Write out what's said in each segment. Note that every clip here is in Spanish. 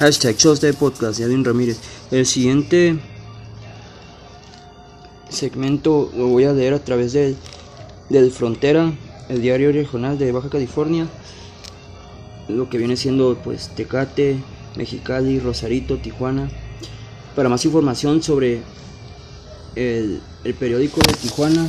Hashtag Cholos TV Podcast de Edwin Ramírez. El siguiente segmento lo voy a leer a través del, del Frontera, el diario regional de Baja California. Lo que viene siendo pues Tecate, Mexicali, Rosarito, Tijuana. Para más información sobre el, el periódico de Tijuana,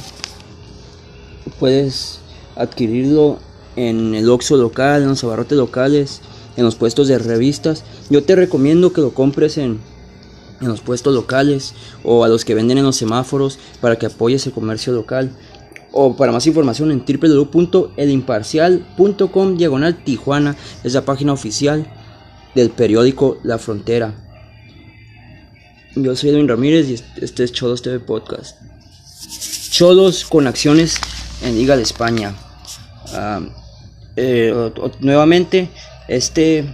puedes adquirirlo en el Oxxo local, en los abarrotes locales, en los puestos de revistas. Yo te recomiendo que lo compres en, en los puestos locales o a los que venden en los semáforos para que apoyes el comercio local. O para más información en www.elimparcial.com diagonal Tijuana es la página oficial del periódico La Frontera. Yo soy Edwin Ramírez y este es Cholos TV Podcast. Cholos con acciones en Liga de España. Uh, eh, nuevamente, este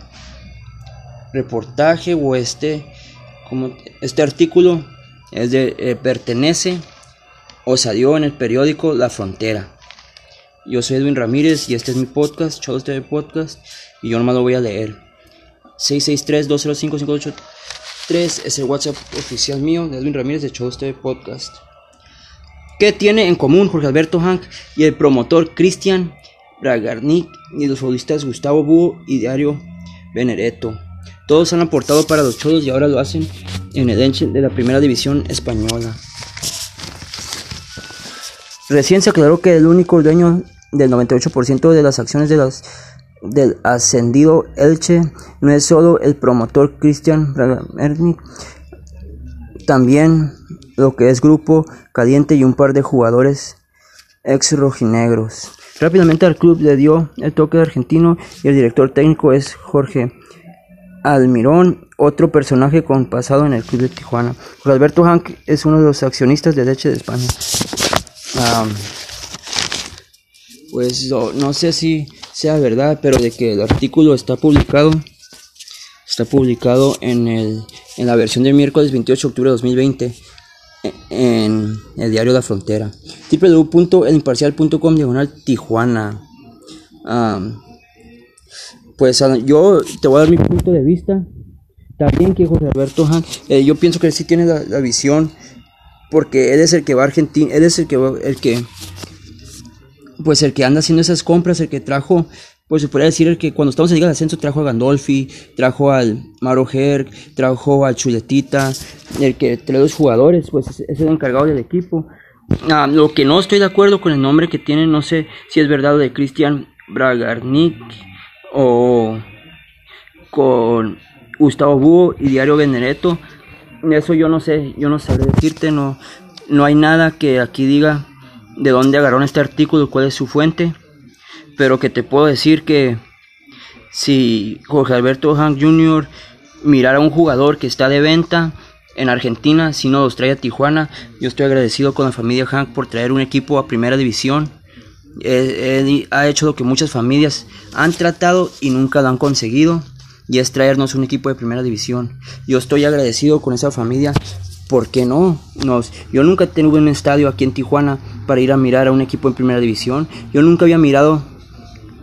reportaje o este, como este artículo es de, eh, pertenece o salió en el periódico La Frontera. Yo soy Edwin Ramírez y este es mi podcast, Cholos TV Podcast, y yo nomás lo voy a leer. 663-205-583 es el WhatsApp oficial mío de Edwin Ramírez de Cholos TV Podcast. ¿Qué tiene en común Jorge Alberto Hank y el promotor Cristian Bragarnik y los futbolistas Gustavo Búho y Diario Benedetto? Todos han aportado para los cholos y ahora lo hacen en el Enche de la primera división española. Recién se aclaró que el único dueño del 98% de las acciones de las, del ascendido Elche no es solo el promotor Cristian Bragarnik, también lo que es Grupo Caliente y un par de jugadores ex rojinegros. Rápidamente al club le dio el toque argentino y el director técnico es Jorge Almirón, otro personaje con pasado en el club de Tijuana. Jorge Alberto Hank es uno de los accionistas de Leche de España. Um, pues no, no, sé si sea verdad, pero de que el artículo está publicado, está publicado en, el, en la versión del miércoles 28 de octubre de 2020 en el diario La Frontera. www.elimparcial.com diagonal Tijuana. Pues yo te voy a dar mi punto de vista. También que José Alberto Han, eh, yo pienso que él sí tiene la, la, visión. Porque él es el que va a Argentina. Él es el que va, el que. Pues el que anda haciendo esas compras, el que trajo pues se podría decir que cuando estamos en Liga de Ascenso trajo a Gandolfi, trajo al Maro Herc, trajo al Chuletita, el que trae los jugadores, pues es el encargado del equipo. Ah, lo que no estoy de acuerdo con el nombre que tiene, no sé si es verdad de Cristian Bragarnik o con Gustavo Búho y Diario Benedetto. Eso yo no sé, yo no sabré decirte, no, no hay nada que aquí diga de dónde agarraron este artículo, cuál es su fuente pero que te puedo decir que si Jorge Alberto Hank Jr. mirara a un jugador que está de venta en Argentina, si no los trae a Tijuana, yo estoy agradecido con la familia Hank por traer un equipo a primera división. Él, ha hecho lo que muchas familias han tratado y nunca lo han conseguido, y es traernos un equipo de primera división. Yo estoy agradecido con esa familia ¿por qué no? Nos, yo nunca tuve un estadio aquí en Tijuana para ir a mirar a un equipo en primera división. Yo nunca había mirado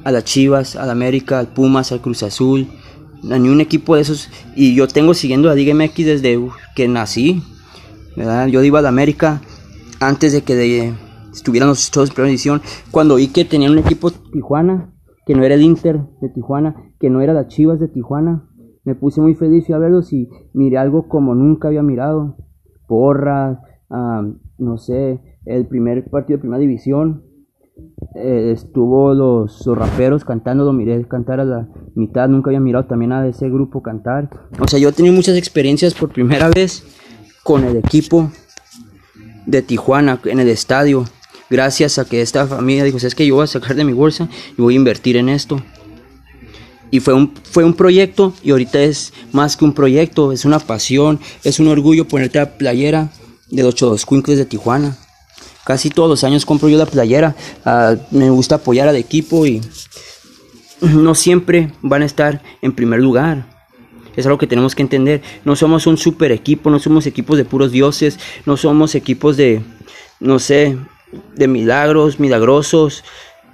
a las Chivas, al América, al Pumas, al Cruz Azul, a ni un equipo de esos. Y yo tengo siguiendo a Liga MX desde que nací. ¿verdad? Yo iba a la América antes de que estuvieran los shows de primera edición. Cuando vi que tenían un equipo Tijuana, que no era el Inter de Tijuana, que no era las Chivas de Tijuana, me puse muy feliz a verlos y miré algo como nunca había mirado. Porras, um, no sé, el primer partido de primera división eh, estuvo los, los, raperos cantando, lo miré cantar a la mitad, nunca había mirado también a ese grupo cantar. O sea, yo he tenido muchas experiencias por primera vez con el equipo de Tijuana, en el estadio, gracias a que esta familia dijo, es que yo voy a sacar de mi bolsa y voy a invertir en esto. Y fue un, fue un proyecto y ahorita es más que un proyecto, es una pasión, es un orgullo ponerte a playera de los Chodoscuincles de Tijuana. Casi todos los años compro yo la playera. Uh, me gusta apoyar al equipo y no siempre van a estar en primer lugar. Es algo que tenemos que entender. No somos un super equipo, no somos equipos de puros dioses, no somos equipos de, no sé, de milagros, milagrosos.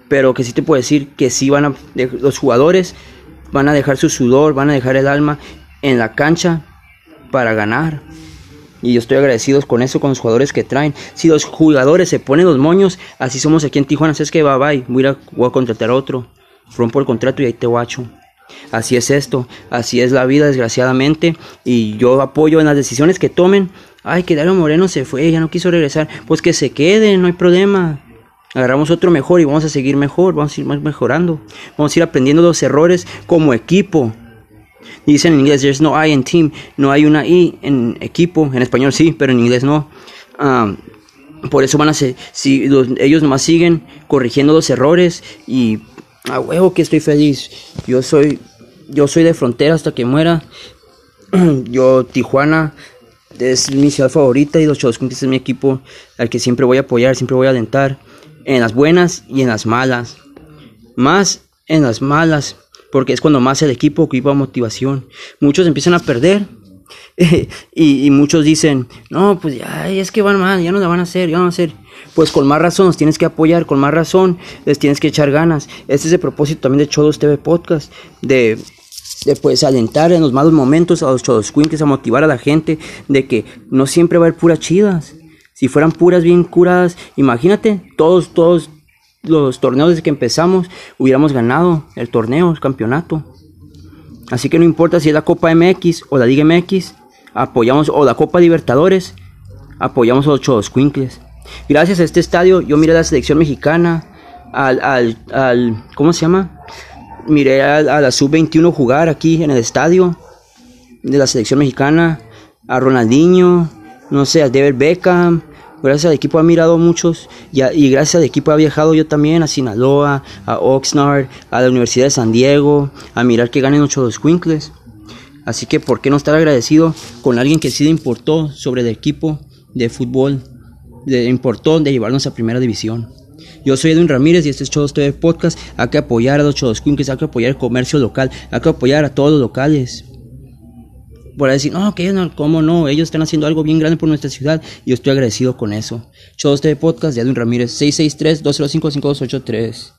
Pero que sí te puedo decir que sí van a, los jugadores van a dejar su sudor, van a dejar el alma en la cancha para ganar. Y yo estoy agradecido con eso, con los jugadores que traen. Si los jugadores se ponen los moños, así somos aquí en Tijuana. Es que va, bye, voy a, voy a contratar a otro. Rompo el contrato y ahí te guacho. Así es esto, así es la vida, desgraciadamente. Y yo apoyo en las decisiones que tomen. Ay, que Dario Moreno se fue, ya no quiso regresar. Pues que se quede, no hay problema. Agarramos otro mejor y vamos a seguir mejor, vamos a ir mejorando. Vamos a ir aprendiendo los errores como equipo. Dicen en inglés, there's no I in team, no hay una I en equipo, en español sí, pero en inglés no. Ah, por eso van a ser, si ellos nomás siguen corrigiendo los errores y a huevo que estoy feliz. Yo soy, yo soy de frontera hasta que muera. yo, Tijuana, es mi ciudad favorita y los Cholos es mi equipo al que siempre voy a apoyar, siempre voy a alentar. En las buenas y en las malas. Más en las malas porque es cuando más el equipo ocupa motivación. Muchos empiezan a perder y, muchos dicen, no, pues ya es que van mal, ya no la van a hacer, ya no van a hacer. Pues con más razón nos tienes que apoyar, con más razón les tienes que echar ganas. Este es el propósito también de Chodos TV Podcast, de, de pues alentar en los malos momentos a los Chodos Quinques, a motivar a la gente de que no siempre va a haber puras chidas. Si fueran puras bien curadas, imagínate, todos, todos los torneos desde que empezamos hubiéramos ganado el torneo, el campeonato. Así que no importa si es la Copa MX o la Liga MX, apoyamos, o la Copa Libertadores, apoyamos a los Chodos Quinkles. Gracias a este estadio, yo miré a la selección mexicana, al, al, al ¿cómo se llama? Miré a, a la Sub-21 jugar aquí en el estadio de la selección mexicana, a Ronaldinho, no sé, a David Beckham, Gracias al equipo ha mirado muchos y, gracias al equipo ha viajado yo también a Sinaloa, a Oxnard, a la Universidad de San Diego, a mirar que ganen ocho los Quinkles. Así que, ¿por qué no estar agradecido con alguien que sí le importó sobre el equipo de fútbol? Le importó de llevarnos a primera división. Yo soy Edwin Ramírez y este es Chodos TV Podcast. Hay que apoyar a los Chodos hay que apoyar el comercio local, hay que apoyar a todos los locales por decir, no, que no, ¿cómo no? Ellos están haciendo algo bien grande por nuestra ciudad y yo estoy agradecido con eso. Shows de podcast de Edwin Ramírez, 663-205-5283.